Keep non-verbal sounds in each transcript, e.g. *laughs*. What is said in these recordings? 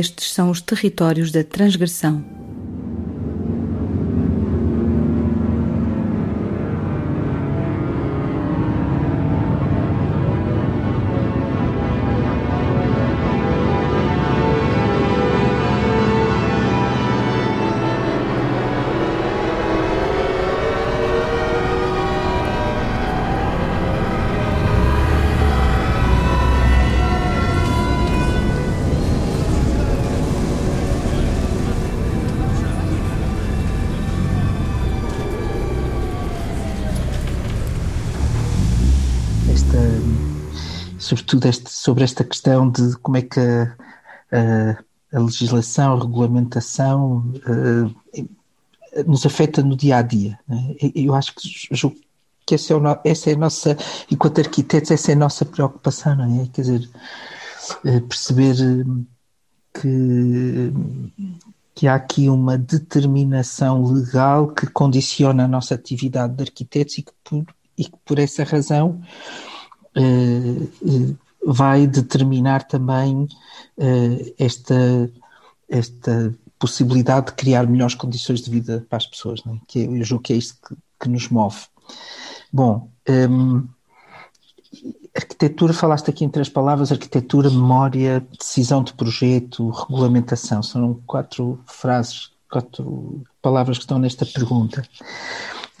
Estes são os territórios da transgressão. Sobre esta questão de como é que a, a, a legislação, a regulamentação uh, nos afeta no dia a dia. Né? Eu acho que, que essa, é o, essa é a nossa, enquanto arquitetos, essa é a nossa preocupação, não é? Quer dizer, uh, perceber que, que há aqui uma determinação legal que condiciona a nossa atividade de arquitetos e que por, e que por essa razão eh, eh, vai determinar também eh, esta, esta possibilidade de criar melhores condições de vida para as pessoas, é? que eu julgo que é isso que, que nos move. Bom, arquitetura, falaste aqui em três palavras: arquitetura, memória, decisão de projeto, regulamentação. São quatro frases, quatro palavras que estão nesta pergunta.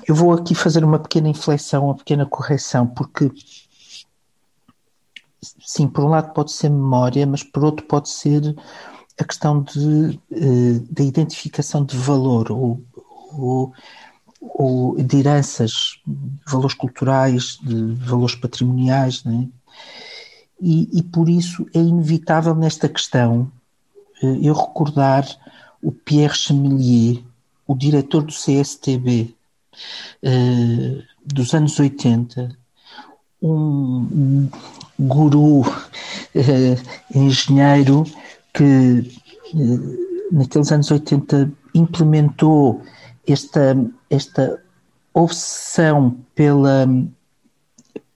Eu vou aqui fazer uma pequena inflexão, uma pequena correção, porque sim, por um lado pode ser memória, mas por outro pode ser a questão de, uh, da identificação de valor ou, ou, ou, de heranças, valores culturais, de valores patrimoniais, né? e, e por isso é inevitável nesta questão uh, eu recordar o Pierre Chemelier, o diretor do CSTB eh, dos anos 80, um, guru eh, engenheiro que eh, naqueles anos 80 implementou esta, esta obsessão pela,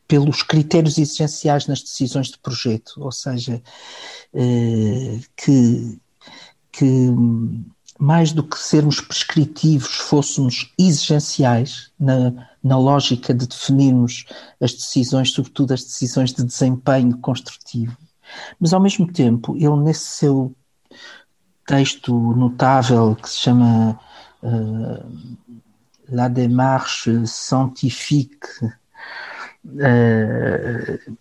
pelos critérios essenciais nas decisões de projeto, ou seja, eh, que, que mais do que sermos prescritivos, fôssemos exigenciais na, na lógica de definirmos as decisões, sobretudo as decisões de desempenho construtivo. Mas, ao mesmo tempo, ele, nesse seu texto notável que se chama uh, La démarche scientifique, uh,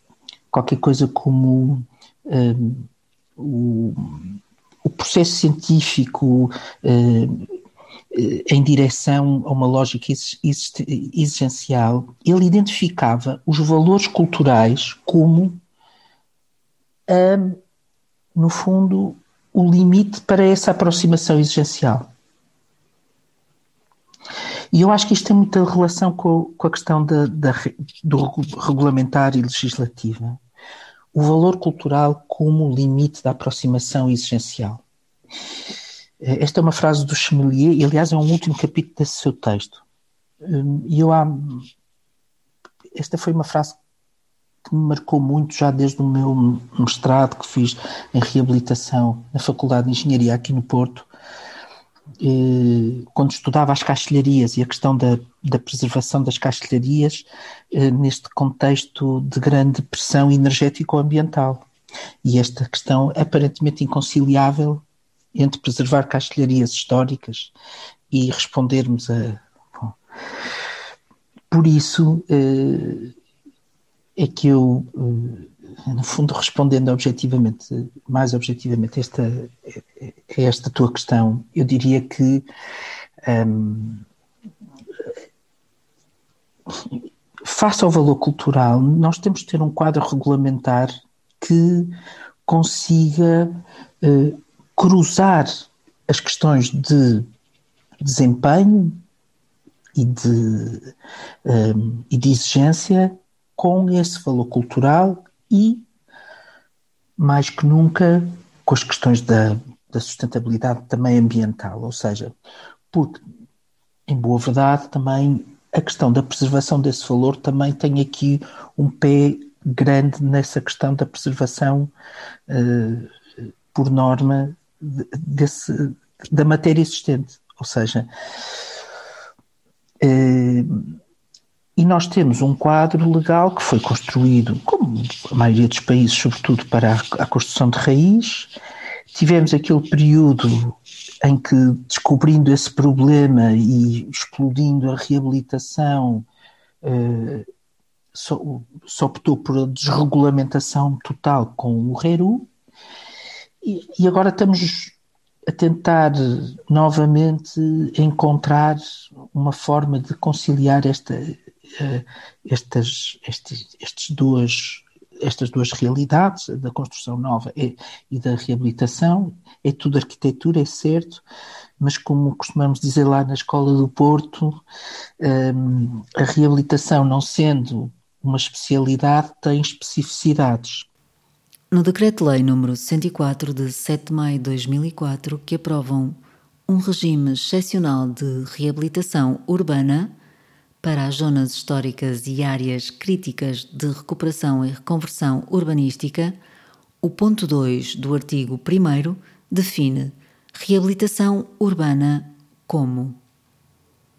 qualquer coisa como uh, o o processo científico eh, eh, em direção a uma lógica existencial, ele identificava os valores culturais como, no fundo, o limite para essa aproximação existencial. E eu acho que isto tem muita relação com, com a questão da, da, do regulamentar e legislativo o valor cultural como limite da aproximação existencial. Esta é uma frase do Chemelier, e aliás é um último capítulo desse seu texto. Hum, e eu há. Esta foi uma frase que me marcou muito já desde o meu mestrado que fiz em reabilitação na Faculdade de Engenharia aqui no Porto, quando estudava as castelharias e a questão da, da preservação das castelharias eh, neste contexto de grande pressão energético-ambiental. E esta questão aparentemente inconciliável entre preservar castelharias históricas e respondermos a. Bom, por isso eh, é que eu no fundo, respondendo objetivamente, mais objetivamente esta, a esta tua questão, eu diria que um, face ao valor cultural, nós temos de ter um quadro regulamentar que consiga eh, cruzar as questões de desempenho e de, um, e de exigência com esse valor cultural e, mais que nunca, com as questões da, da sustentabilidade também ambiental, ou seja, porque, em boa verdade, também a questão da preservação desse valor também tem aqui um pé grande nessa questão da preservação, uh, por norma, desse, da matéria existente. Ou seja, eh, e nós temos um quadro legal que foi construído, como a maioria dos países, sobretudo para a, construção de raiz. Tivemos aquele período em que, descobrindo esse problema e explodindo a reabilitação, eh, só, só optou por desregulamentação total com o RERU. E, e agora estamos a tentar novamente encontrar uma forma de conciliar esta, uh, estas, estes, estes duas, estas duas realidades, da construção nova e, e, da reabilitação. É tudo arquitetura, é certo, mas como costumamos dizer lá na Escola do Porto, um, eh, a reabilitação, não sendo uma especialidade, tem especificidades. No Decreto-Lei nº 104 de 7 de maio de 2004, que aprovam um regime excepcional de reabilitação urbana para as zonas históricas e áreas críticas de recuperação e reconversão urbanística, o ponto 2 do artigo 1 define reabilitação urbana como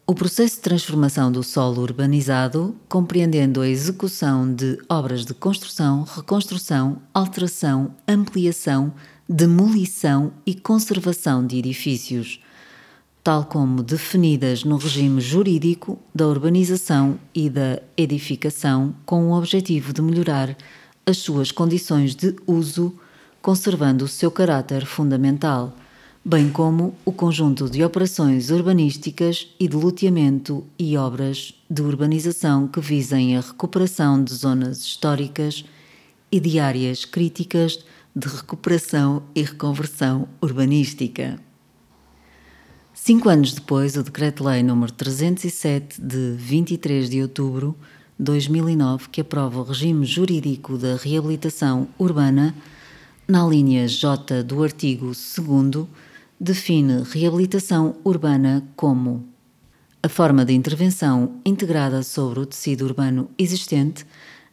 o processo de transformação do solo urbanizado, compreendendo a execução de obras de construção, reconstrução, alteração, ampliação, demolição e conservação de edifícios, tal como definidas no regime jurídico da urbanização e da edificação, com o objetivo de melhorar as suas condições de uso, conservando o seu caráter fundamental bem como o conjunto de operações urbanísticas e de loteamento e obras de urbanização que visem a recuperação de zonas históricas e de áreas críticas de recuperação e reconversão urbanística. Cinco anos depois, o Decreto-Lei nº 307 de 23 de outubro de 2009, que aprova o regime jurídico da reabilitação urbana, na linha J do artigo 2 define reabilitação urbana como a forma de intervenção integrada sobre o tecido urbano existente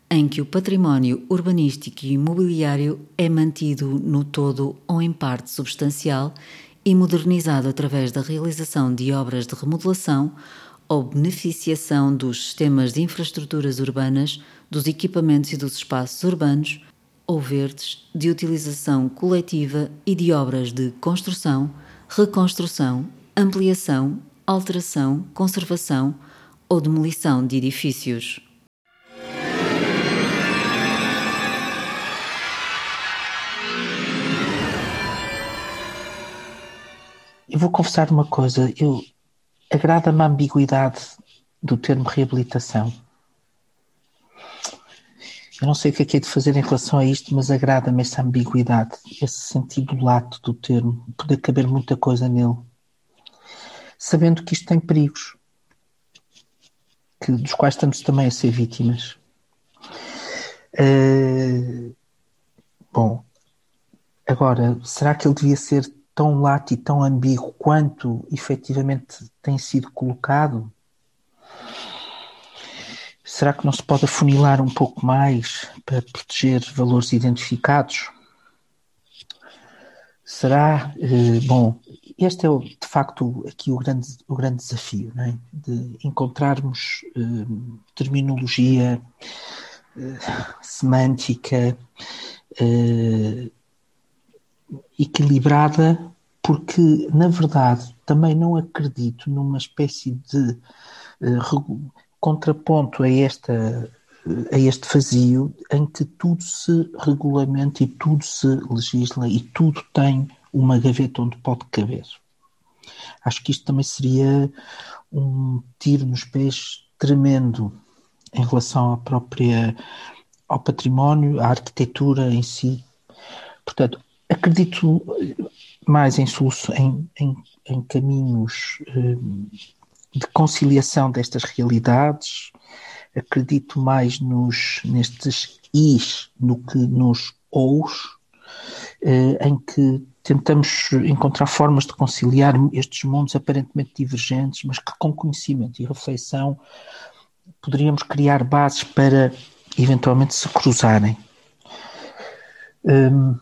em que o património urbanístico e imobiliário é mantido no todo ou em parte substancial e modernizado através da realização de obras de remodelação ou beneficiação dos sistemas de infraestruturas urbanas, dos equipamentos e dos espaços urbanos, ou verdes de utilização coletiva e de obras de construção, reconstrução, ampliação, alteração, conservação ou demolição de edifícios. Eu vou confessar uma coisa, eu agrada-me a ambiguidade do termo reabilitação. Eu não sei o que é que é de fazer em relação a isto, mas agrada-me essa ambiguidade, esse sentido lato do termo, poder caber muita coisa nele. Sabendo que isto tem perigos, que, dos quais estamos também a ser vítimas. Uh, bom, agora, será que ele devia ser tão lato e tão ambíguo quanto efetivamente tem sido colocado? Será que não se pode afunilar um pouco mais para proteger valores identificados? Será, eh, bom, este é de facto aqui o grande, o grande desafio, é? de encontrarmos eh, terminologia eh, semântica equilibrada, porque na verdade também não acredito numa espécie de contraponto a, esta, a este vazio em que tudo se regulamenta e tudo se legisla e tudo tem uma gaveta onde pode caber. Acho que isto também seria um tiro nos pés tremendo em relação à própria ao património, à arquitetura em si. Portanto, acredito mais em, em, em, em caminhos eh, de conciliação destas realidades, acredito mais nos, nestes is do que nos ous, eh, em que tentamos encontrar formas de conciliar estes mundos aparentemente divergentes, mas que com conhecimento e reflexão poderíamos criar bases para eventualmente se cruzarem. Um,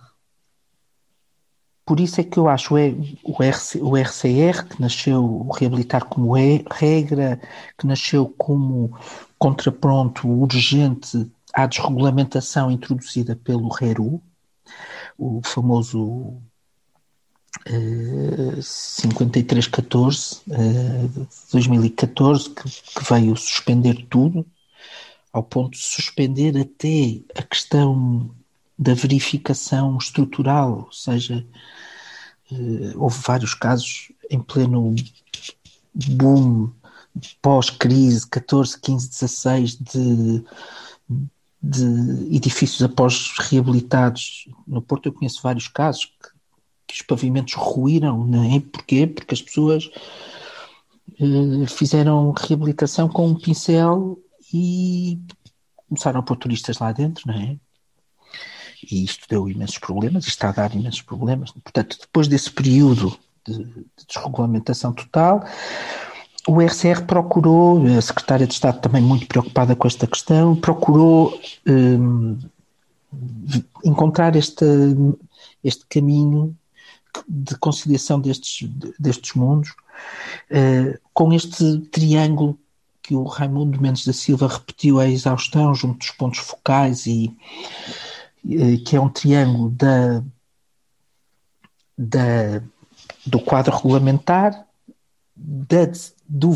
por isso é que eu acho é, o, RC, o RCR, que nasceu, o Reabilitar como é, regra, que nasceu como contraponto urgente à desregulamentação introduzida pelo RERU, o famoso uh, 5314 uh, 2014, que, que veio suspender tudo, ao ponto de suspender até a questão da verificação estrutural, ou seja, eh, houve vários casos em pleno boom pós-crise 14, 15, 16 de, de edifícios após reabilitados no Porto eu conheço vários casos que, que os pavimentos ruíram, não é? Porquê? Porque as pessoas eh, fizeram reabilitação com um pincel e começaram a pôr turistas lá dentro, não é? E isto deu imensos problemas, e está a dar imensos problemas. Portanto, depois desse período de, de desregulamentação total, o RCR procurou, a Secretária de Estado também muito preocupada com esta questão, procurou um, encontrar este, este caminho de conciliação destes, destes mundos uh, com este triângulo que o Raimundo Mendes da Silva repetiu a exaustão junto dos pontos focais e que é um triângulo da, da, do quadro regulamentar, da, do,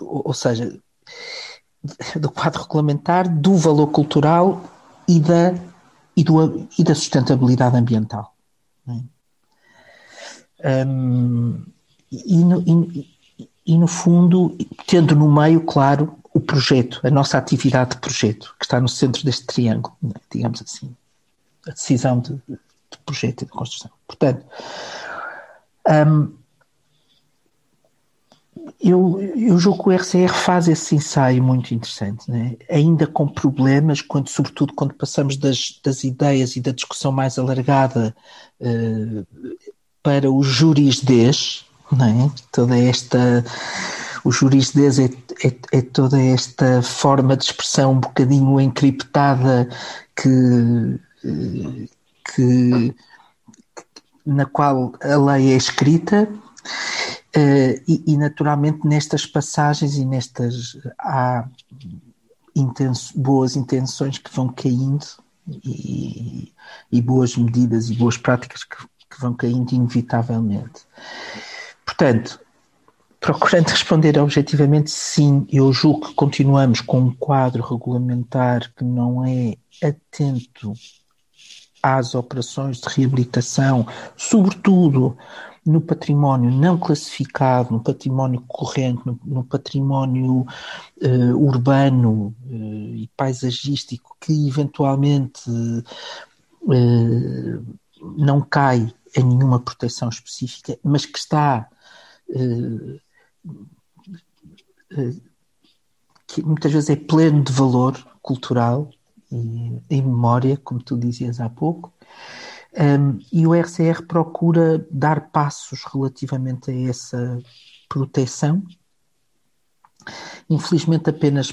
ou seja, *laughs* do quadro regulamentar, do valor cultural e da, e do, e da sustentabilidade ambiental. É? Um, e, no, e, e, no fundo, tendo no meio, claro, o projeto, a nossa atividade de projeto, que está no centro deste triângulo, é? digamos assim, a decisão de, de projeto e de construção. Portanto, um, eu, eu julgo que o RCR faz esse ensaio muito interessante, né? ainda com problemas, quando, sobretudo quando passamos das, das ideias e da discussão mais alargada uh, para o jurisdez, é? Toda esta. O jurisdez é, é, é, toda esta forma de expressão um bocadinho encriptada que, que, na qual a lei é escrita. Uh, e, e, naturalmente nestas passagens e nestas há intenso, boas intenções que vão caindo e, e, boas medidas e boas práticas que, que vão caindo inevitavelmente. Portanto, procurando responder objetivamente, sim, eu julgo que continuamos com um quadro regulamentar que não é atento às operações de reabilitação, sobretudo no património não classificado, no património corrente, no, no património uh, urbano uh, e paisagístico, que eventualmente uh, não cai em nenhuma proteção específica, mas que está que muitas vezes é pleno de valor cultural e, e memória, como tu dizias há pouco, um, e o RCR procura dar passos relativamente a essa proteção, infelizmente apenas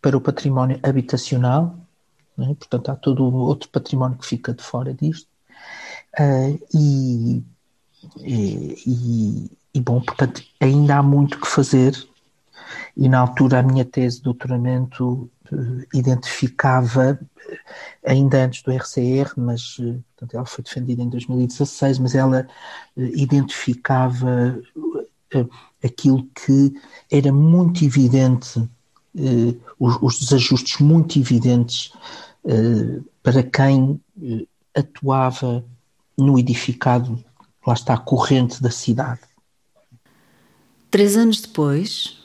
para o património habitacional, é? portanto há todo outro património que fica de fora disto, uh, e, e, e bom, portanto, ainda há muito que fazer. E na altura a minha tese de doutoramento uh, identificava, uh, ainda antes do RCR, mas uh, portanto, ela foi defendida em 2016, mas ela identificava aquilo que era muito evidente, os, os, desajustes muito evidentes para quem atuava no edificado, lá está, corrente da cidade. Três anos depois,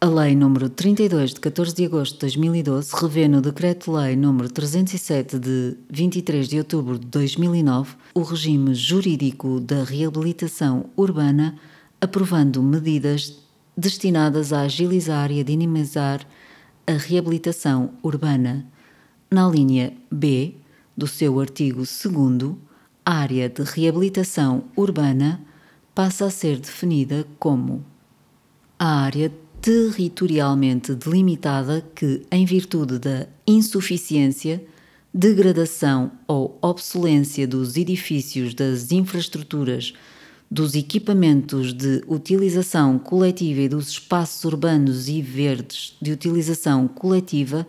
A Lei nº 32 de 14 de agosto de 2012 revê no Decreto-Lei nº 307 de 23 de outubro de 2009 o regime jurídico da reabilitação urbana, aprovando medidas destinadas a agilizar e a dinamizar a reabilitação urbana. Na linha B do seu artigo 2, a área de reabilitação urbana passa a ser definida como a área territorialmente delimitada que, em virtude da insuficiência, degradação ou obsolência dos edifícios, das infraestruturas, dos equipamentos de utilização coletiva e dos espaços urbanos e verdes de utilização coletiva,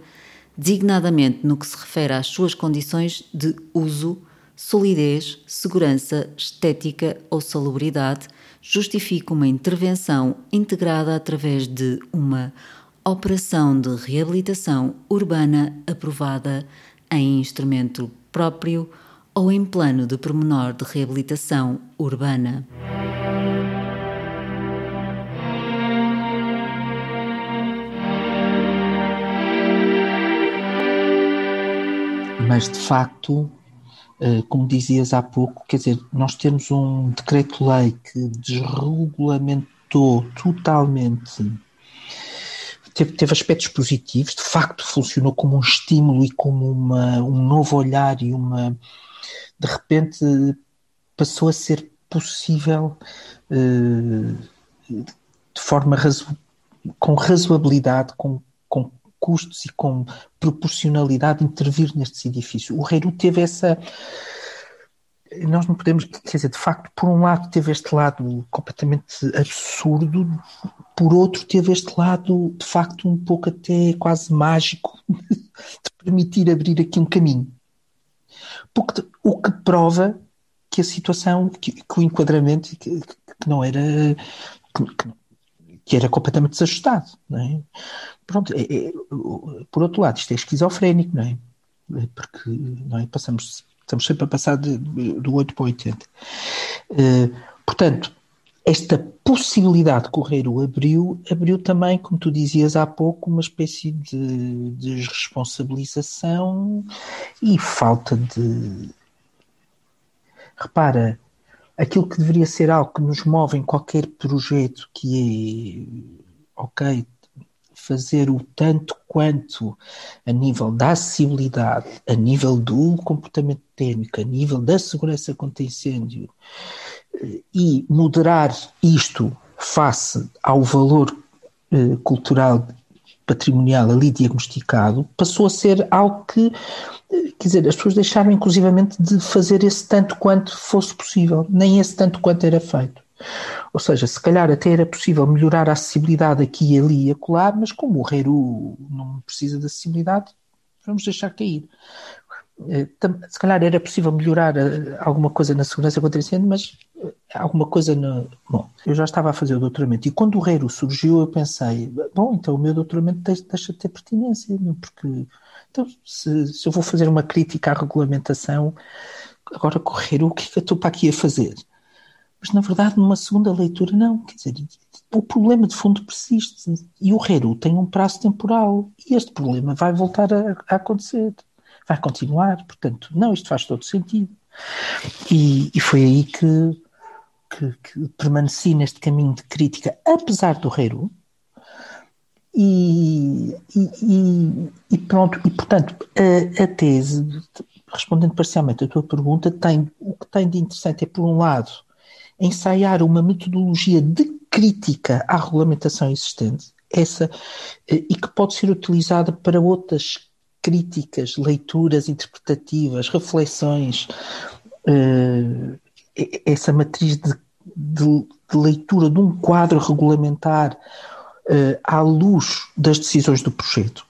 designadamente no que se refere às suas condições de uso, solidez, segurança, estética ou salubridade, justifica uma intervenção integrada através de uma operação de reabilitação urbana aprovada em instrumento próprio ou em plano de pormenor de reabilitação urbana. Mas de facto como dizias há pouco, quer dizer, nós temos um decreto-lei que desregulamentou totalmente, teve, teve, aspectos positivos, de facto funcionou como um estímulo e como uma, um novo olhar e uma. De repente passou a ser possível uh, de forma razo com razoabilidade, com, com custos e com proporcionalidade intervir nestes edifícios. O Reiru teve essa. Nós não podemos, quer dizer, de facto, por um lado teve este lado completamente absurdo, por outro teve este lado, de facto, um pouco até quase mágico, *laughs* de permitir abrir aqui um caminho. Porque, o que prova que a situação, que, que o enquadramento, que, que não era. Que, que era completamente desajustado. Não é? Pronto, é, é, por outro lado, isto é esquizofrénico, não é? porque não é? Passamos, estamos sempre a passar de, do 8 para o 80. Uh, eh, portanto, esta possibilidade que o Reiro abriu, abriu também, como tu dizias há pouco, uma espécie de desresponsabilização e falta de. Repara, aquilo que deveria ser algo que nos move em qualquer projeto, que é, ok, fazer o tanto quanto a nível da acessibilidade, a nível do comportamento técnico, a nível da segurança contra incêndio eh, e moderar isto face ao valor eh, cultural patrimonial ali diagnosticado, passou a ser algo que, quer dizer, as pessoas deixaram inclusivamente de fazer esse tanto quanto fosse possível, nem esse tanto quanto era feito. Ou seja, se calhar até era possível melhorar a acessibilidade aqui, ali e acolá, mas como o Reiru não precisa de acessibilidade, vamos deixar cair. Eh, se calhar era possível melhorar eh, alguma coisa na segurança contra incêndio, mas eh, alguma coisa no... Bom, eu já estava a fazer o doutoramento e quando o Reiro surgiu eu pensei, bom, então o meu doutoramento deixa de ter pertinência, porque então, se, se eu vou fazer uma crítica à regulamentação, agora Reiro, o que é que eu estou para aqui a fazer? Mas, na verdade, numa segunda leitura, não. Quer dizer, o problema de fundo persiste. E o Reru tem um prazo temporal. E este problema vai voltar a, a acontecer. Vai continuar. Portanto, não, isto faz todo sentido. E, e foi aí que, que, que, permaneci neste caminho de crítica, apesar do Reru. E, e, e, pronto, e portanto, a, a tese, respondendo parcialmente à tua pergunta, tem, o que tem de interessante é, por um lado, ensaiar uma metodologia de crítica à regulamentação existente, essa, eh, e que pode ser utilizada para outras críticas, leituras interpretativas, reflexões, uh, essa matriz de, de, de, leitura de um quadro regulamentar uh, à luz das decisões do projeto.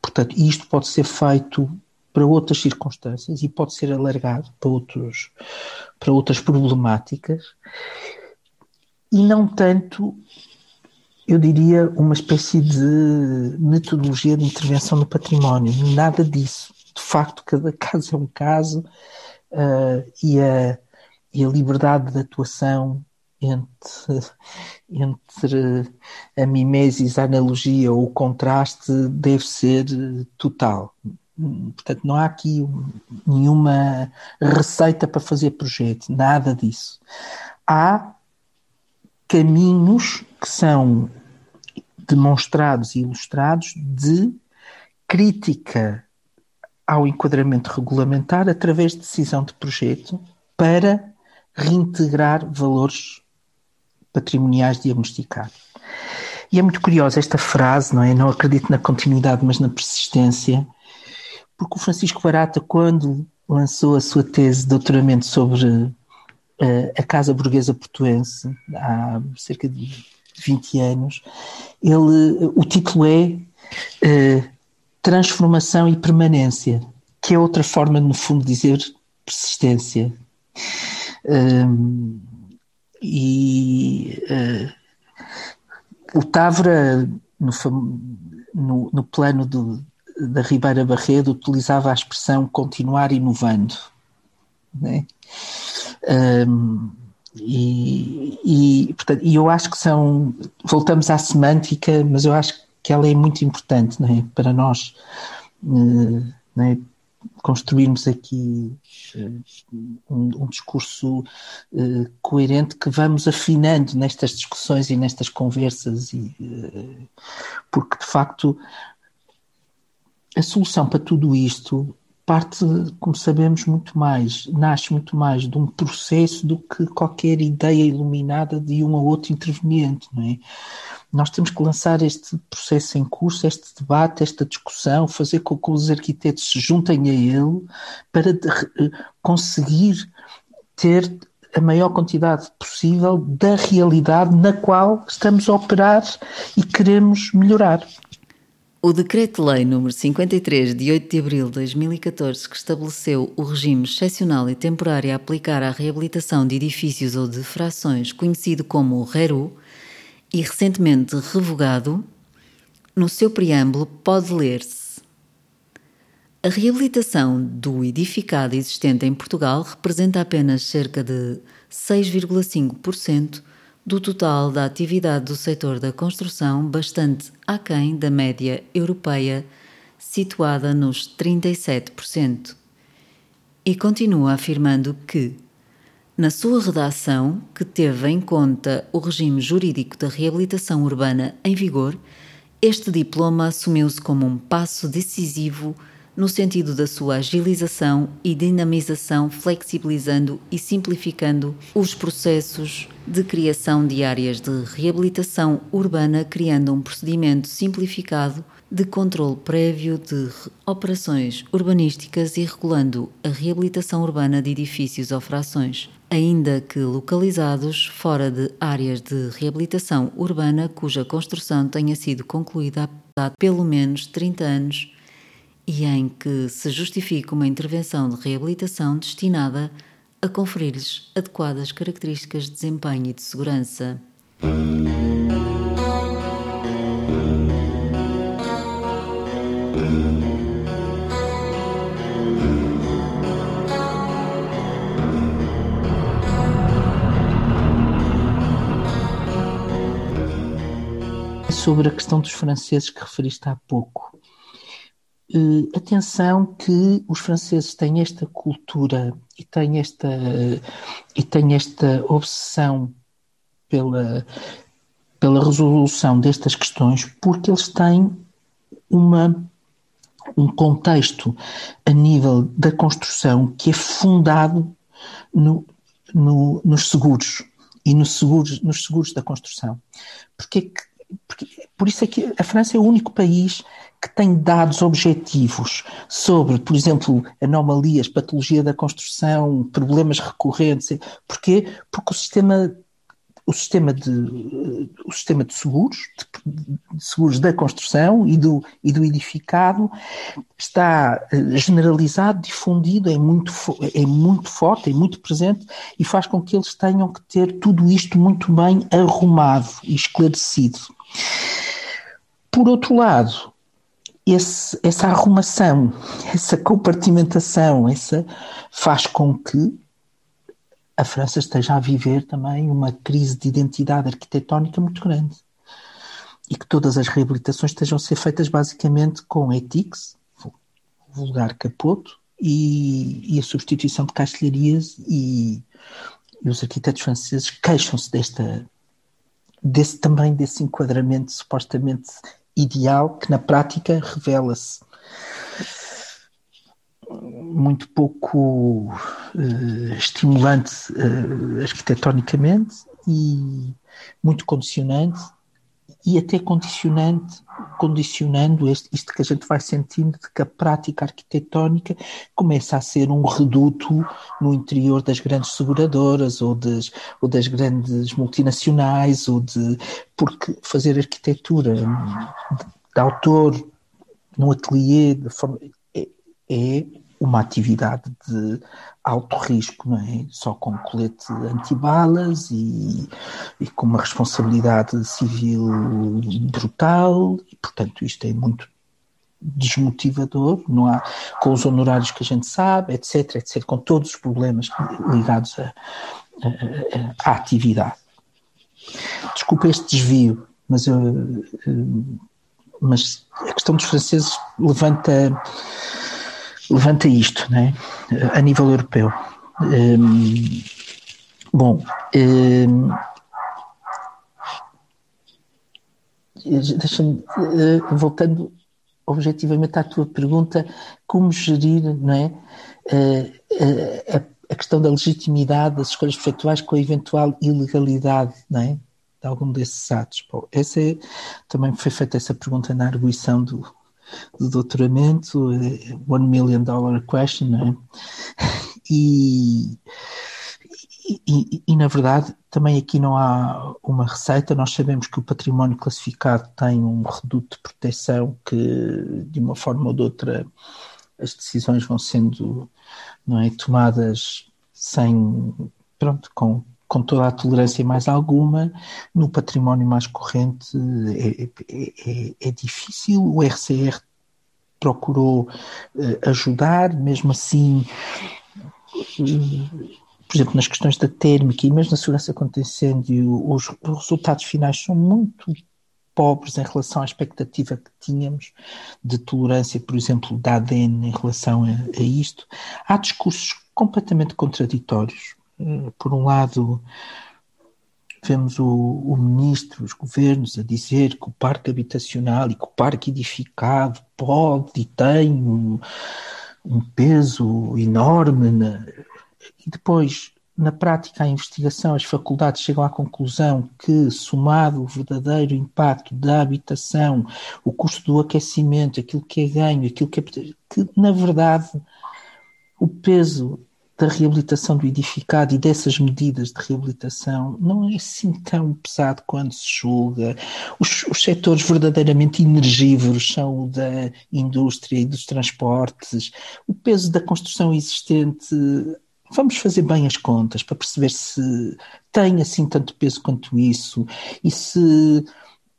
Portanto, isto pode ser feito para outras circunstâncias e pode ser alargado para, outros, para outras problemáticas e não tanto, eu diria, uma espécie de metodologia de intervenção no património. Nada disso. De facto, cada *laughs* caso é um caso uh, e, a, e a liberdade de atuação entre, entre a mimesis, a analogia ou o contraste deve ser total. Portanto, não há aqui nenhuma receita para fazer projeto, nada disso. Há caminhos que são demonstrados e ilustrados de crítica ao enquadramento regulamentar através de decisão de projeto para reintegrar valores patrimoniais diagnosticados. E é muito curiosa esta frase, não é? Não acredito na continuidade, mas na persistência, porque o Francisco Barata, quando lançou a sua tese de doutoramento sobre uh, a Casa Burguesa Portuense, há cerca de 20 anos, ele, o título é uh, Transformação e Permanência, que é outra forma, no fundo, de dizer persistência. Um, e uh, o Tavra, no, no, no plano do, da Ribeira Barredo, utilizava a expressão continuar inovando. Né? Um, e, e, portanto, e eu acho que são. Voltamos à semântica, mas eu acho que ela é muito importante né, para nós né, construirmos aqui um, um discurso uh, coerente que vamos afinando nestas discussões e nestas conversas, e, uh, porque de facto a solução para tudo isto parte, como sabemos, muito mais, nasce muito mais de um processo do que qualquer ideia iluminada de um ou outro interveniente, não é? Nós temos que lançar este processo em curso, este debate, esta discussão, fazer com que os arquitetos se juntem a ele para eh, conseguir ter a maior quantidade possível da realidade na qual estamos a operar e queremos melhorar. O Decreto-Lei nº 53, de 8 de abril de 2014, que estabeleceu o regime excepcional e temporário a aplicar à reabilitação de edifícios ou de frações, conhecido como o RERU, e recentemente revogado, no seu preâmbulo pode ler-se: A reabilitação do edificado existente em Portugal representa apenas cerca de 6,5% do total da atividade do setor da construção, bastante aquém da média europeia, situada nos 37%. E continua afirmando que, na sua redação, que teve em conta o regime jurídico da reabilitação urbana em vigor, este diploma assumiu-se como um passo decisivo no sentido da sua agilização e dinamização, flexibilizando e simplificando os processos de criação de áreas de reabilitação urbana, criando um procedimento simplificado de controle prévio de operações urbanísticas e regulando a reabilitação urbana de edifícios ou frações, ainda que localizados fora de áreas de reabilitação urbana cuja construção tenha sido concluída há pelo menos 30 anos e em que se justifica uma intervenção de reabilitação destinada a conferir-lhes adequadas características de desempenho e de segurança. Sobre a questão dos franceses que referiste há pouco, Uh, atenção que os franceses têm esta cultura e têm esta, e têm esta obsessão pela, pela resolução destas questões porque eles têm uma, um contexto a nível da construção que é fundado no, no, nos seguros e nos seguros, nos seguros da construção. Porque, porque, por isso é que a França é o único país que tem dados objetivos sobre, por exemplo, anomalias, patologia da construção, problemas recorrentes. Porquê? Porque o sistema o sistema de, o sistema de seguros, de seguros da construção e do, e do edificado, está eh, generalizado, difundido, é muito, é muito forte, é muito presente e faz com que eles tenham que ter tudo isto muito bem arrumado e esclarecido. Por outro lado, esse, essa arrumação, essa compartimentação, essa faz com que a França esteja a viver também uma crise de identidade arquitetónica muito grande e que todas as reabilitações estejam a ser feitas basicamente com ETICS, vulgar capoto, e, e a substituição de castelharias e, e os arquitetos franceses queixam-se desta desse também desse enquadramento supostamente ideal que na prática revela-se muito pouco uh, estimulante uh, arquitetonicamente e muito condicionante e até condicionante, condicionando este, isto que a gente vai sentindo de que a prática arquitetónica começa a ser um reduto no interior das grandes seguradoras ou das, ou das grandes multinacionais, ou de, porque fazer arquitetura de, de autor num ateliê de forma, é, é uma atividade de alto risco, não é? Só com colete antibalas e, e com uma responsabilidade civil brutal, e, portanto, isto é muito desmotivador, não há, com os honorários que a gente sabe, etc, etc, com todos os problemas ligados à atividade. Desculpa este desvio, mas, eu, mas a questão dos franceses levanta levanta isto, né? a nível europeu. Um, bom, um, deixa-me, uh, voltando objetivamente à tua pergunta, como gerir não é, a, a, questão da legitimidade das escolhas prefeituais com a eventual ilegalidade não é, de algum desses atos? Bom, essa é, também foi feita essa pergunta na arguição do, do doutoramento, eh, One Million Dollar Question, é? e, e, e, na verdade também aqui não há uma receita, nós sabemos que o património classificado tem um reduto de proteção que de uma forma ou de outra as decisões vão sendo não é, tomadas sem, pronto, com, com toda a tolerância mais alguma, no património mais corrente é, é, é, é difícil, o RCR procurou uh, ajudar, mesmo assim, uh, por exemplo, nas questões da térmica e mesmo na segurança contra incêndio, os, os resultados finais são muito pobres em relação à expectativa que tínhamos de tolerância, por exemplo, da ADN em relação a, a isto. Há discursos completamente contraditórios. Uh, por um lado, vemos o, o, ministro, os governos a dizer que o parque habitacional e que o parque edificado pode e tem um, um peso enorme. Na, e depois, na prática, a investigação, as faculdades chegam à conclusão que, somado o verdadeiro impacto da habitação, o custo do aquecimento, aquilo que é ganho, aquilo que é. que, na verdade, o peso da reabilitação do edificado e dessas medidas de reabilitação não é assim tão pesado quando se julga. Os, os setores verdadeiramente energívoros são o da indústria e dos transportes. O peso da construção existente vamos fazer bem as contas para perceber se tem assim tanto peso quanto isso e se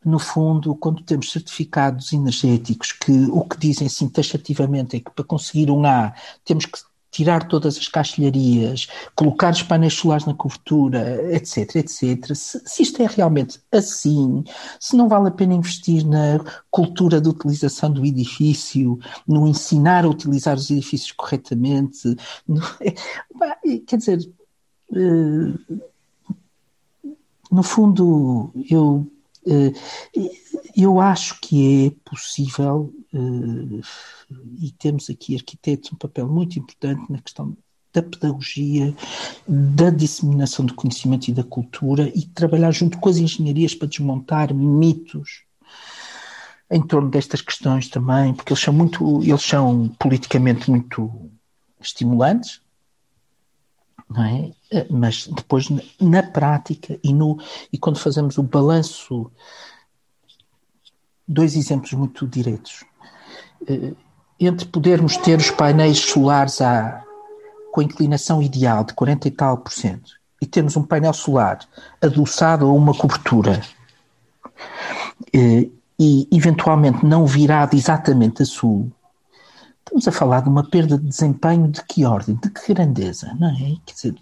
no fundo, quando temos certificados energéticos que o que dizem assim taxativamente é que para conseguir um A temos que tirar todas as caixilharias, colocar os painéis solares na cobertura, etc, etc. Se, se, isto é realmente assim, se não vale a pena investir na cultura de utilização do edifício, no ensinar a utilizar os edifícios corretamente, no, *laughs* quer dizer, eh, no fundo, eu eu acho que é possível, eh, e temos aqui arquitetos um papel muito importante na questão da pedagogia, da disseminação do conhecimento e da cultura e trabalhar junto com as engenharias para desmontar mitos em torno destas questões também, porque eles são muito, eles são politicamente muito estimulantes, não é? Eh, mas depois na prática e no e quando fazemos o balanço dois exemplos muito diretos. Eh, entre podermos ter os painéis solares à, com a inclinação ideal de 40 e tal por cento e termos um painel solar adoçado a uma cobertura eh, e eventualmente não virado exatamente a sul, estamos a falar de uma perda de desempenho de que ordem, de que grandeza, não é? Quer dizer,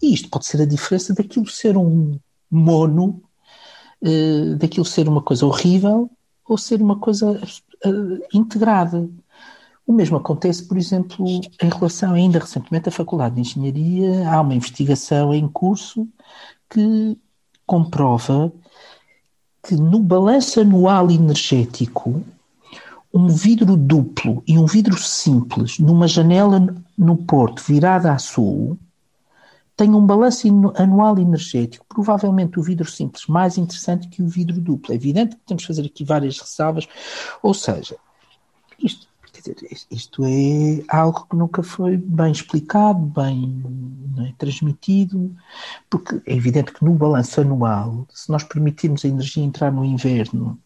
E isto pode ser a diferença daquilo ser um mono, uh, daquilo ser uma coisa horrível ou ser uma coisa uh, integrada. O mesmo acontece, por exemplo, em relação ainda recentemente à Faculdade de Engenharia, há uma investigação em curso que comprova que no balanço anual energético, um vidro duplo e um vidro simples numa janela no Porto virada a sul tem um balanço anual energético, provavelmente o vidro simples mais interessante que o vidro duplo. É evidente que temos que fazer aqui várias ressalvas, ou seja, isto, dizer, isto é algo que nunca foi bem explicado, bem é, transmitido, porque é evidente que no balanço anual, se nós permitirmos a energia entrar no inverno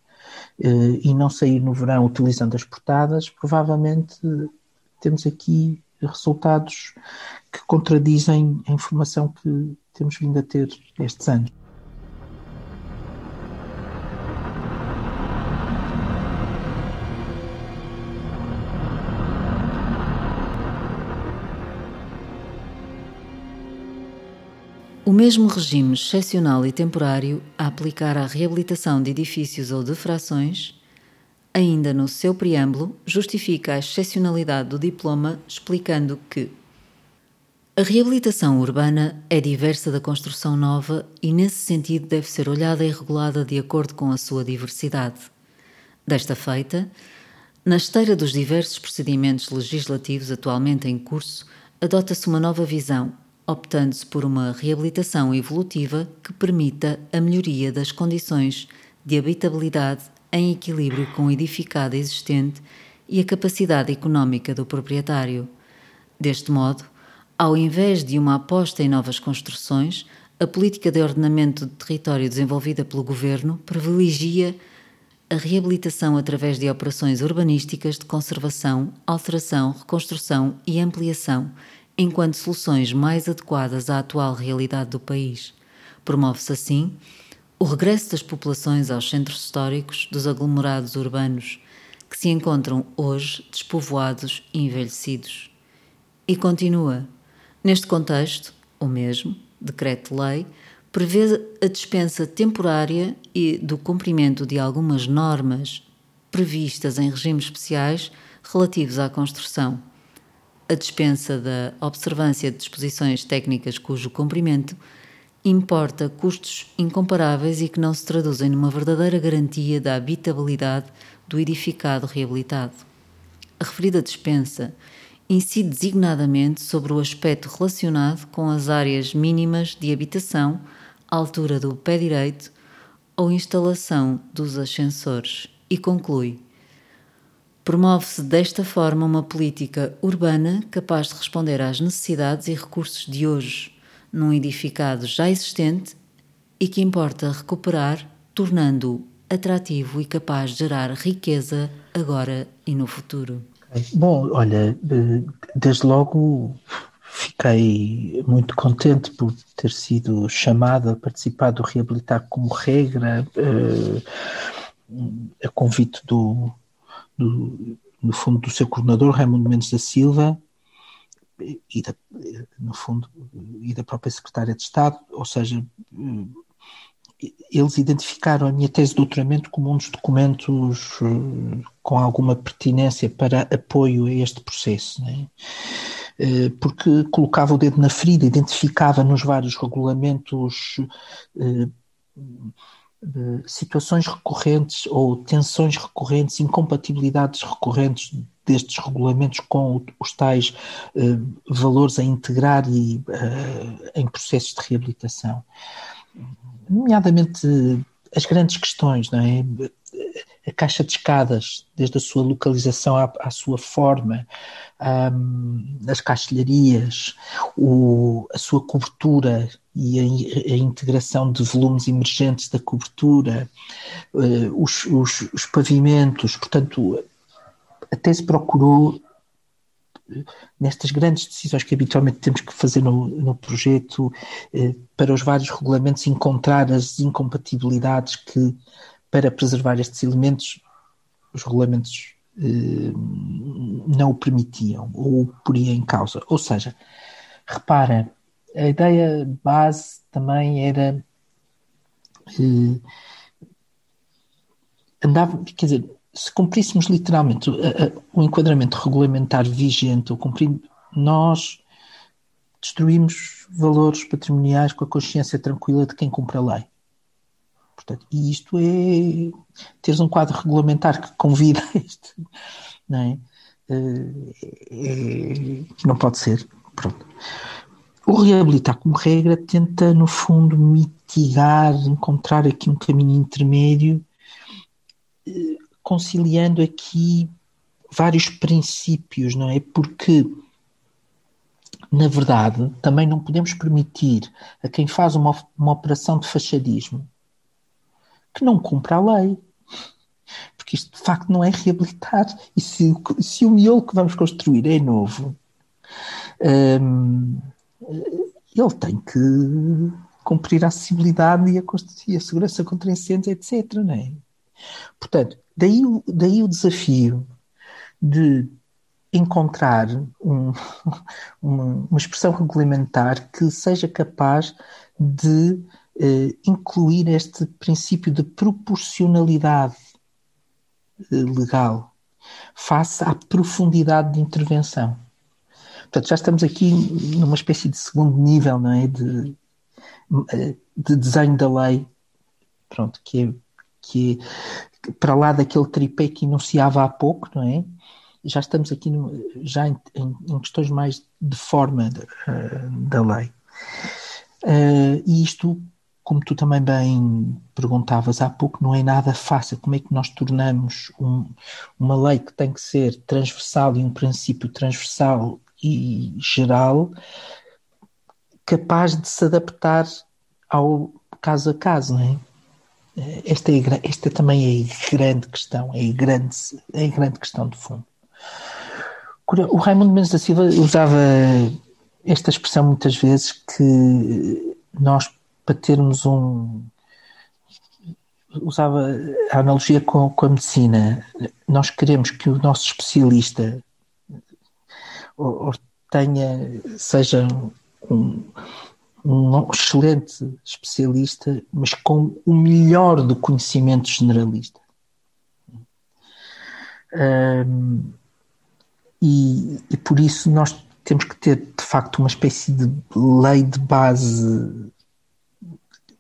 e não sair no verão utilizando as portadas, provavelmente temos aqui resultados que contradizem a informação que temos vindo a ter estes anos. O mesmo regime excepcional e temporário a aplicar à reabilitação de edifícios ou de frações, ainda no seu preâmbulo, justifica a excepcionalidade do diploma, explicando que a reabilitação urbana é diversa da construção nova e, nesse sentido, deve ser olhada e regulada de acordo com a sua diversidade. Desta feita, na esteira dos diversos procedimentos legislativos atualmente em curso, adota-se uma nova visão optando-se por uma reabilitação evolutiva que permita a melhoria das condições de habitabilidade em equilíbrio com o edificado existente e a capacidade económica do proprietário. Deste modo, ao invés de uma aposta em novas construções, a política de ordenamento de território desenvolvida pelo governo privilegia a reabilitação através de operações urbanísticas de conservação, alteração, reconstrução e ampliação enquanto soluções mais adequadas à atual realidade do país. Promove-se assim o regresso das populações aos centros históricos dos aglomerados urbanos que se encontram hoje despovoados e envelhecidos. E continua: neste contexto, o mesmo decreto-lei prevê a dispensa temporária e do cumprimento de algumas normas previstas em regimes especiais relativos à construção a dispensa da observância de disposições técnicas cujo cumprimento importa custos incomparáveis e que não se traduzem numa verdadeira garantia da habitabilidade do edificado reabilitado. A referida dispensa incide designadamente sobre o aspecto relacionado com as áreas mínimas de habitação, altura do pé direito ou instalação dos ascensores e conclui Promove-se desta forma uma política urbana capaz de responder às necessidades e recursos de hoje, num edificado já existente e que importa recuperar, tornando-o atrativo e capaz de gerar riqueza agora e no futuro. Bom, olha, desde logo fiquei muito contente por ter sido chamado a participar do Reabilitar como Regra, eh, a convite do do, no fundo, do seu coordenador, Raimundo Mendes da Silva, e da, no fundo, e da própria secretária de Estado, ou seja, eles identificaram a minha tese de doutoramento como um dos documentos eh, com alguma pertinência para apoio a este processo, né? porque colocava o dedo na ferida, identificava nos vários regulamentos eh, situações recorrentes ou tensões recorrentes, incompatibilidades recorrentes destes regulamentos com os tais uh, valores a integrar e uh, em processos de reabilitação. Nomeadamente as grandes questões, não é? A caixa de escadas, desde a sua localização à, à sua forma, um, as caixilharias, o, a sua cobertura e a, a, integração de volumes emergentes da cobertura, uh, os, os, os, pavimentos, portanto, até se procurou nestas grandes decisões que habitualmente temos que fazer no, no projeto uh, para os vários regulamentos encontrar as incompatibilidades que para preservar estes elementos os regulamentos não o permitiam ou o poriam em causa. Ou seja, repara a ideia base também era eh, andava, quer dizer, se cumpríssemos literalmente o enquadramento regulamentar vigente, ou cumprindo, nós destruímos valores patrimoniais com a consciência tranquila de quem cumpre a lei. Portanto, e isto é teres um quadro regulamentar que convida a isto, não é? É, é, não pode ser. Pronto. O reabilitar como regra tenta, no fundo, mitigar, encontrar aqui um caminho intermédio, eh, conciliando aqui vários princípios, não é? Porque, na verdade, também não podemos permitir a quem faz uma, uma operação de fachadismo que não cumpra a lei. Porque isto de facto não é reabilitar. E se, se o miolo que vamos construir é novo, hum, ele tem que cumprir a acessibilidade e a, a segurança contra incêndios, etc. Não é? Portanto, daí, daí o desafio de encontrar um, *laughs* uma, uma, expressão regulamentar que seja capaz de eh, incluir este princípio de proporcionalidade eh, legal face à profundidade de intervenção. Portanto, já estamos aqui numa espécie de segundo nível, não é? De, eh, de desenho da lei, pronto, que é, que é para lá daquele tripé que enunciava há pouco, não é? Já estamos aqui no, já em, em, questões mais de forma de, uh, da lei. Uh, e isto, como tu também bem perguntavas há pouco, não é nada fácil. Como é que nós tornamos um, uma lei que tem que ser transversal e um princípio transversal e geral capaz de se adaptar ao caso a caso, não é? Esta, é, esta também é a grande questão, é a grande, é a grande questão de fundo. O Raimundo Mendes da Silva usava esta expressão muitas vezes que nós, para termos um. Usava a analogia com, com a medicina. Nós queremos que o nosso especialista ou, tenha, seja um, um excelente especialista, mas com o melhor do conhecimento generalista. Um, e, e, por isso nós temos que ter de facto uma espécie de lei de base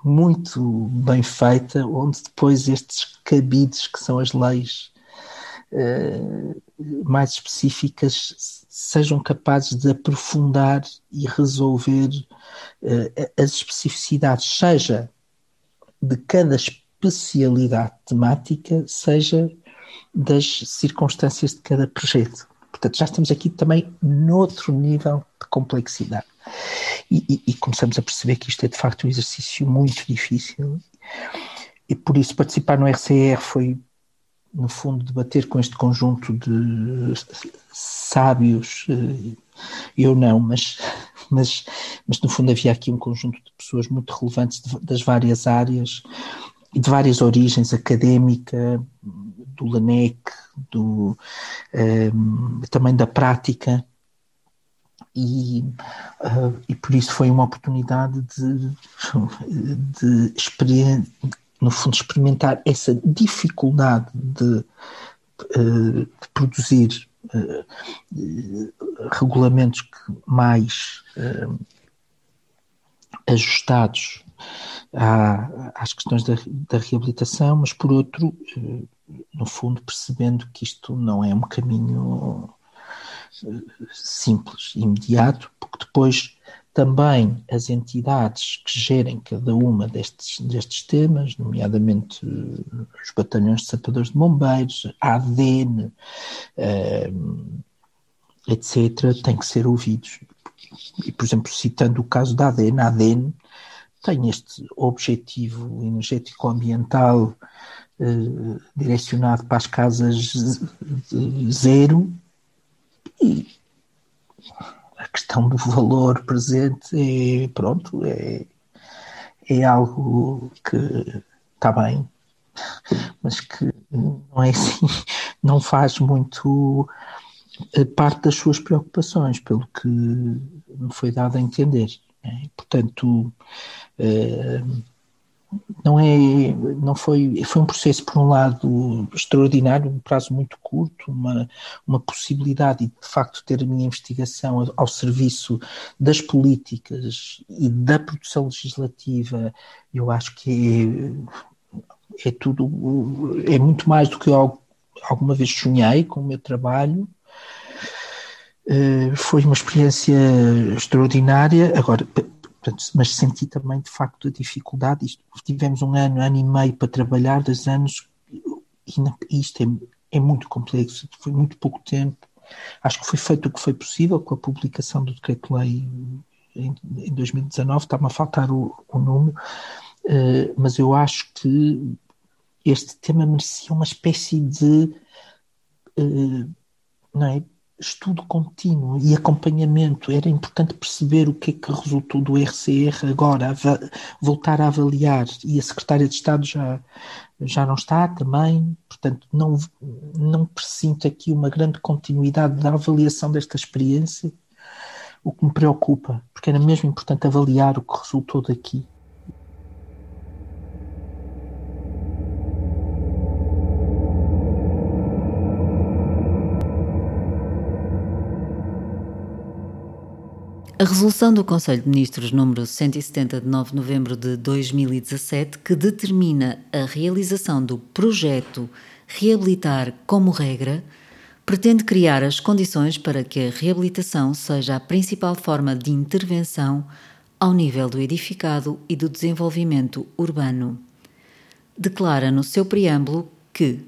muito bem feita, onde depois estes cabides que são as leis uh, mais específicas sejam capazes de aprofundar e resolver uh, as especificidades, seja de cada especialidade temática, seja das circunstâncias de cada projeto. Portanto, já estamos aqui também noutro nível de complexidade. E, e, e começamos a perceber que isto é de facto um exercício muito difícil. E por isso participar no RCR foi no fundo, debater com este conjunto de sábios, eh, eu não, mas, mas, mas no fundo havia aqui um conjunto de pessoas muito relevantes das várias áreas e de várias origens, académica, do LANEC, do, um, ehm, também da prática, e, uh, e por isso foi uma oportunidade de, de, no fundo, experimentar essa dificuldade de, uh, de produzir uh, regulamentos mais ajustados às questões da, da, reabilitação, mas por outro, no fundo, percebendo que isto não é um caminho simples, imediato, porque depois também as entidades que gerem cada uma destes, destes temas, nomeadamente uh, os batalhões de sapadores de bombeiros, a ADN, uh, eh, etc., têm que ser ouvidos. E, por exemplo, citando o caso da ADN, a ADN tem este objetivo energético-ambiental uh, direcionado para as casas zero e questão do valor presente é, pronto, é, é algo que está bem, mas que não é assim, *laughs* não faz muito parte das suas preocupações, pelo que me foi dado a entender. É? Portanto, não é, não foi, foi um processo por um lado extraordinário, um prazo muito curto, uma, uma possibilidade de de facto ter a minha investigação ao, ao serviço das políticas e da produção legislativa, eu acho que é, é tudo, é muito mais do que eu alguma vez sonhei com o meu trabalho. Uh, foi uma experiência extraordinária. Agora, Portanto, mas senti também, de facto, a dificuldade. Isto, tivemos um ano, ano e meio para trabalhar, dois anos, e isto é, é muito complexo, foi muito pouco tempo. Acho que foi feito o que foi possível com a publicação do decreto-lei em, em 2019, está-me a faltar o, o número, uh, mas eu acho que este tema merecia uma espécie de uh, não é, estudo contínuo e acompanhamento. Era importante perceber o que é que resultou do RCR agora, voltar a avaliar. E a Secretária de Estado já, já não está também, portanto, não, não presinto aqui uma grande continuidade da avaliação desta experiência, o que me preocupa, porque era mesmo importante avaliar o que resultou daqui. A resolução do Conselho de Ministros número 170 de 9 de novembro de 2017, que determina a realização do projeto Reabilitar como regra, pretende criar as condições para que a reabilitação seja a principal forma de intervenção ao nível do edificado e do desenvolvimento urbano. Declara no seu preâmbulo que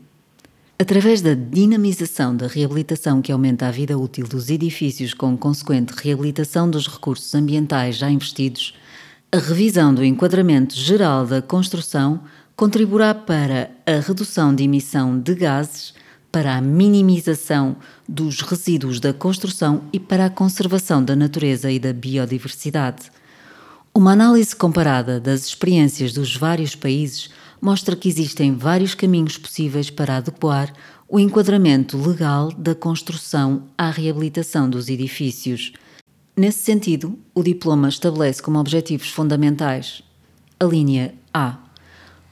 Através da dinamização da reabilitação que aumenta a vida útil dos edifícios com consequente reabilitação dos recursos ambientais já investidos, a revisão do enquadramento geral da construção contribuirá para a redução de emissão de gases, para a minimização dos resíduos da construção e para a conservação da natureza e da biodiversidade. Uma análise comparada das experiências dos vários países mostra que existem vários caminhos possíveis para adequar o enquadramento legal da construção à reabilitação dos edifícios. Nesse sentido, o diploma estabelece como objetivos fundamentais a linha A.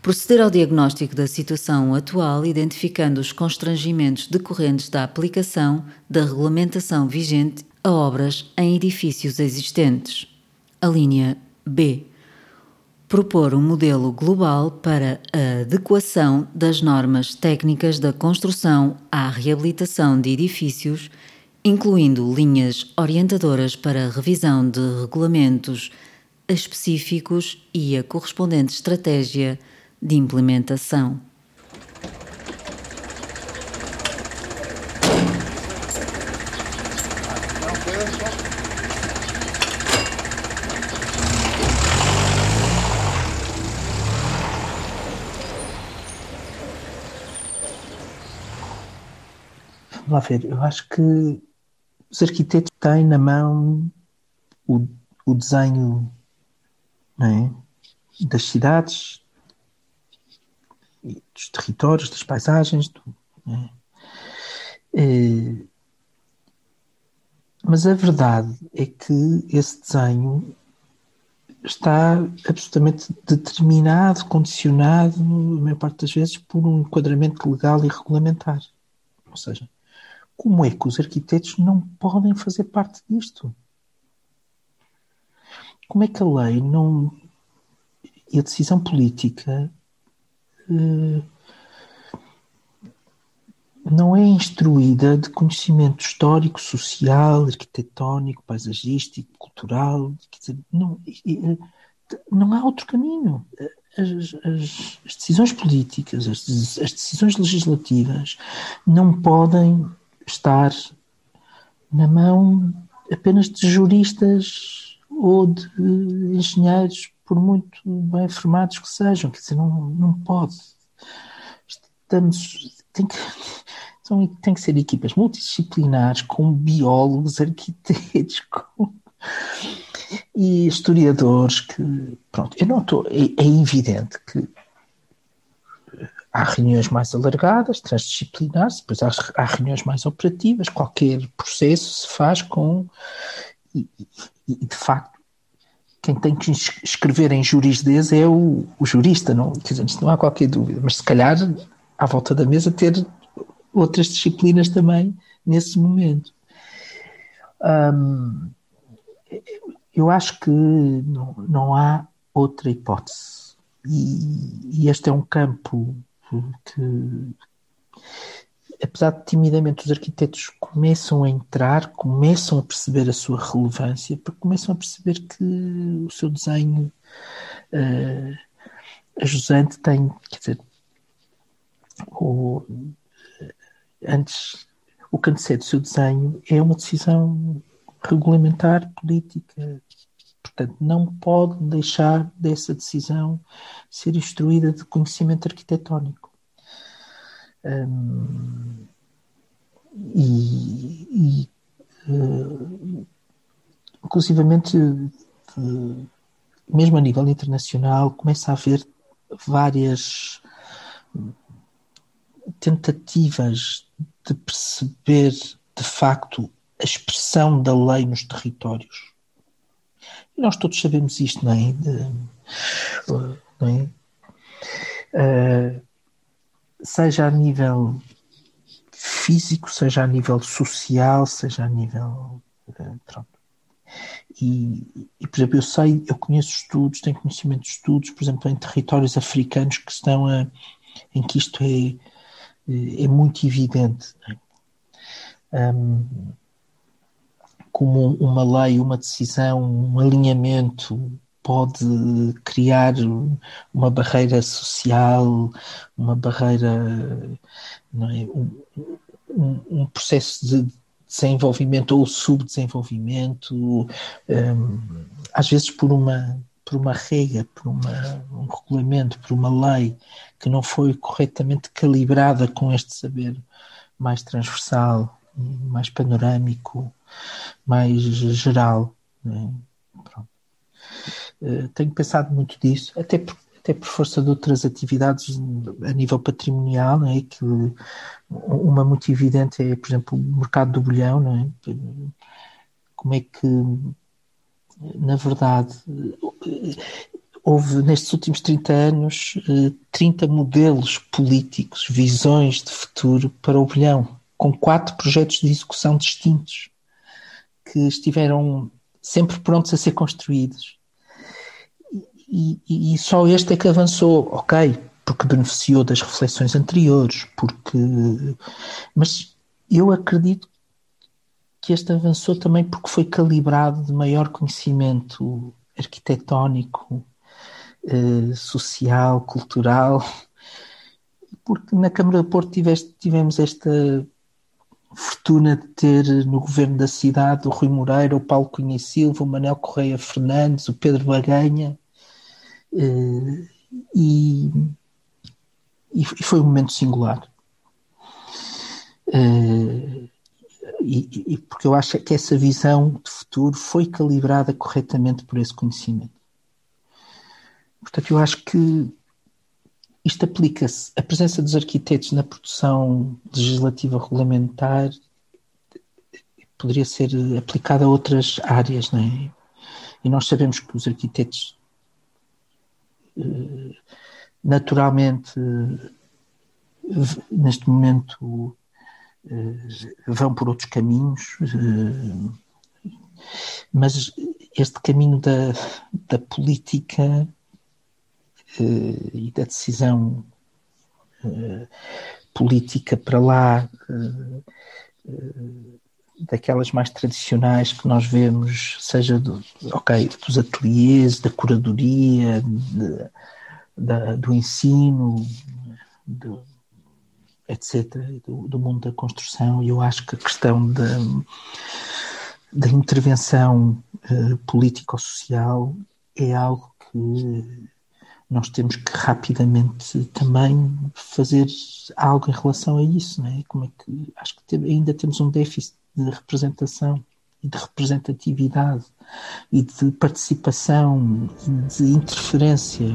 Proceder ao diagnóstico da situação atual, identificando os constrangimentos decorrentes da aplicação da regulamentação vigente a obras em edifícios existentes. A linha B propor um modelo global para a adequação das normas técnicas da construção à reabilitação de edifícios, incluindo linhas orientadoras para a revisão de regulamentos específicos e a correspondente estratégia de implementação. Lá ver, eu acho que os arquitetos têm na mão o, o desenho é? das cidades, dos territórios, das paisagens. Do, é? É, mas a verdade é que esse desenho está absolutamente determinado, condicionado, a maior parte das vezes, por um enquadramento legal e regulamentar. Ou seja, como é que os arquitetos não podem fazer parte disto? Como é que a lei não. e a decisão política. Uh, não é instruída de conhecimento histórico, social, arquitetónico, paisagístico, cultural. Dizer, não, não há outro caminho. As, as, as decisões políticas, as, as, decisões legislativas não podem estar na mão apenas de juristas ou de engenheiros, por muito bem formados que sejam. Quer dizer, não, não pode. Estamos, tem que, são, tem que ser equipas multidisciplinares, com biólogos, arquitetos, *laughs* com, e historiadores que, pronto, eu não estou, é, é evidente que há reuniões mais alargadas, transdisciplinares, depois há, há reuniões mais operativas, qualquer processo se faz com. E, e, de facto, quem tem que escrever em jurisdez é o, o jurista, não, quer dizer, não há qualquer dúvida, mas se calhar à volta da mesa ter outras disciplinas também nesse momento. Hum, eu acho que não, não há outra hipótese. E, e, este é um campo que, apesar de timidamente os arquitetos começam a entrar, começam a perceber a sua relevância, porque começam a perceber que o seu desenho uh, ajusante tem, quer dizer, o, antes o que antecede o seu desenho é uma decisão regulamentar, política. Portanto, não pode deixar dessa decisão ser instruída de conhecimento arquitetónico. Um, e, e uh, inclusivamente, mesmo a nível internacional, começa a haver várias tentativas de perceber de facto a expressão da lei nos territórios. E nós todos sabemos isto, não é? De, não é? Seja a nível físico, seja a nível social, seja a nível. Uh, pronto. E, e, por exemplo, eu sei, eu conheço estudos, tenho conhecimento de estudos, por exemplo, em territórios africanos que estão a, em que isto é, é muito evidente. É? Um, como uma lei, uma decisão, um alinhamento pode criar uma barreira social, uma barreira, é? um, um, processo de desenvolvimento ou subdesenvolvimento, um, às vezes por uma por uma regra, por uma, um regulamento, por uma lei que não foi corretamente calibrada com este saber mais transversal, mais panorâmico, mais geral. Né? Uh, tenho pensado muito disso, até por, até por força de outras atividades a nível patrimonial, não é? que uma muito evidente é, por exemplo, o mercado do bolhão, não é? como é que, na verdade, houve nestes últimos 30 anos 30 modelos políticos, visões de futuro para o bolhão, com quatro projetos de execução distintos que estiveram sempre prontos a ser construídos. E, e, só este é que avançou, ok, porque beneficiou das reflexões anteriores, porque. Mas eu acredito que este avançou também porque foi calibrado de maior conhecimento arquitetónico, eh, social, cultural, porque na Câmara de Porto tiveste, tivemos esta fortuna de ter no governo da cidade o Rui Moreira, o Paulo Cunha Silva, o Manuel Correia Fernandes, o Pedro Baganha, e, e foi um momento singular. Eh, e, e, porque eu acho que essa visão de futuro foi calibrada corretamente por esse conhecimento. Portanto, eu acho que isto aplica-se, a presença dos arquitetos na produção legislativa regulamentar poderia ser aplicada a outras áreas, não é? E nós sabemos que os arquitetos eh, naturalmente neste momento eh, vão por outros caminhos, eh, mas este caminho da, da política e da decisão política para lá daquelas mais tradicionais que nós vemos, seja do, okay, dos ateliês, da curadoria, de, da, do ensino, do, etc., do, do, mundo da construção, e eu acho que a questão da, da intervenção uh, político-social é algo que nós temos que rapidamente também fazer algo em relação a isso, não é? Como é que acho que ainda temos um déficit de representação e de representatividade e de participação e de interferência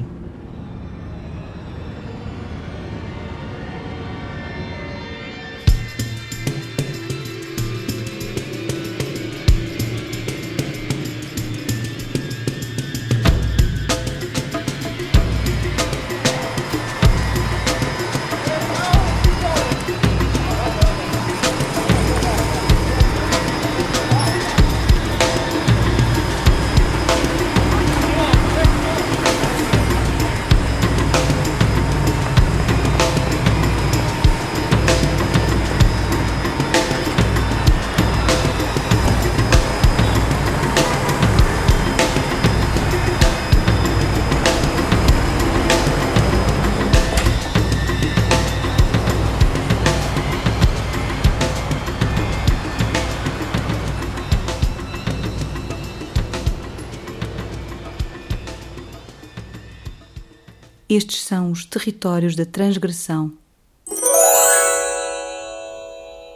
territórios da transgressão.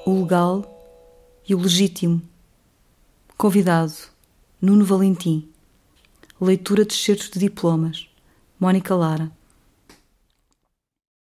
O legal e o legítimo. Convidado: Nuno Valentim. Leitura de excertos de diplomas. Mónica Lara.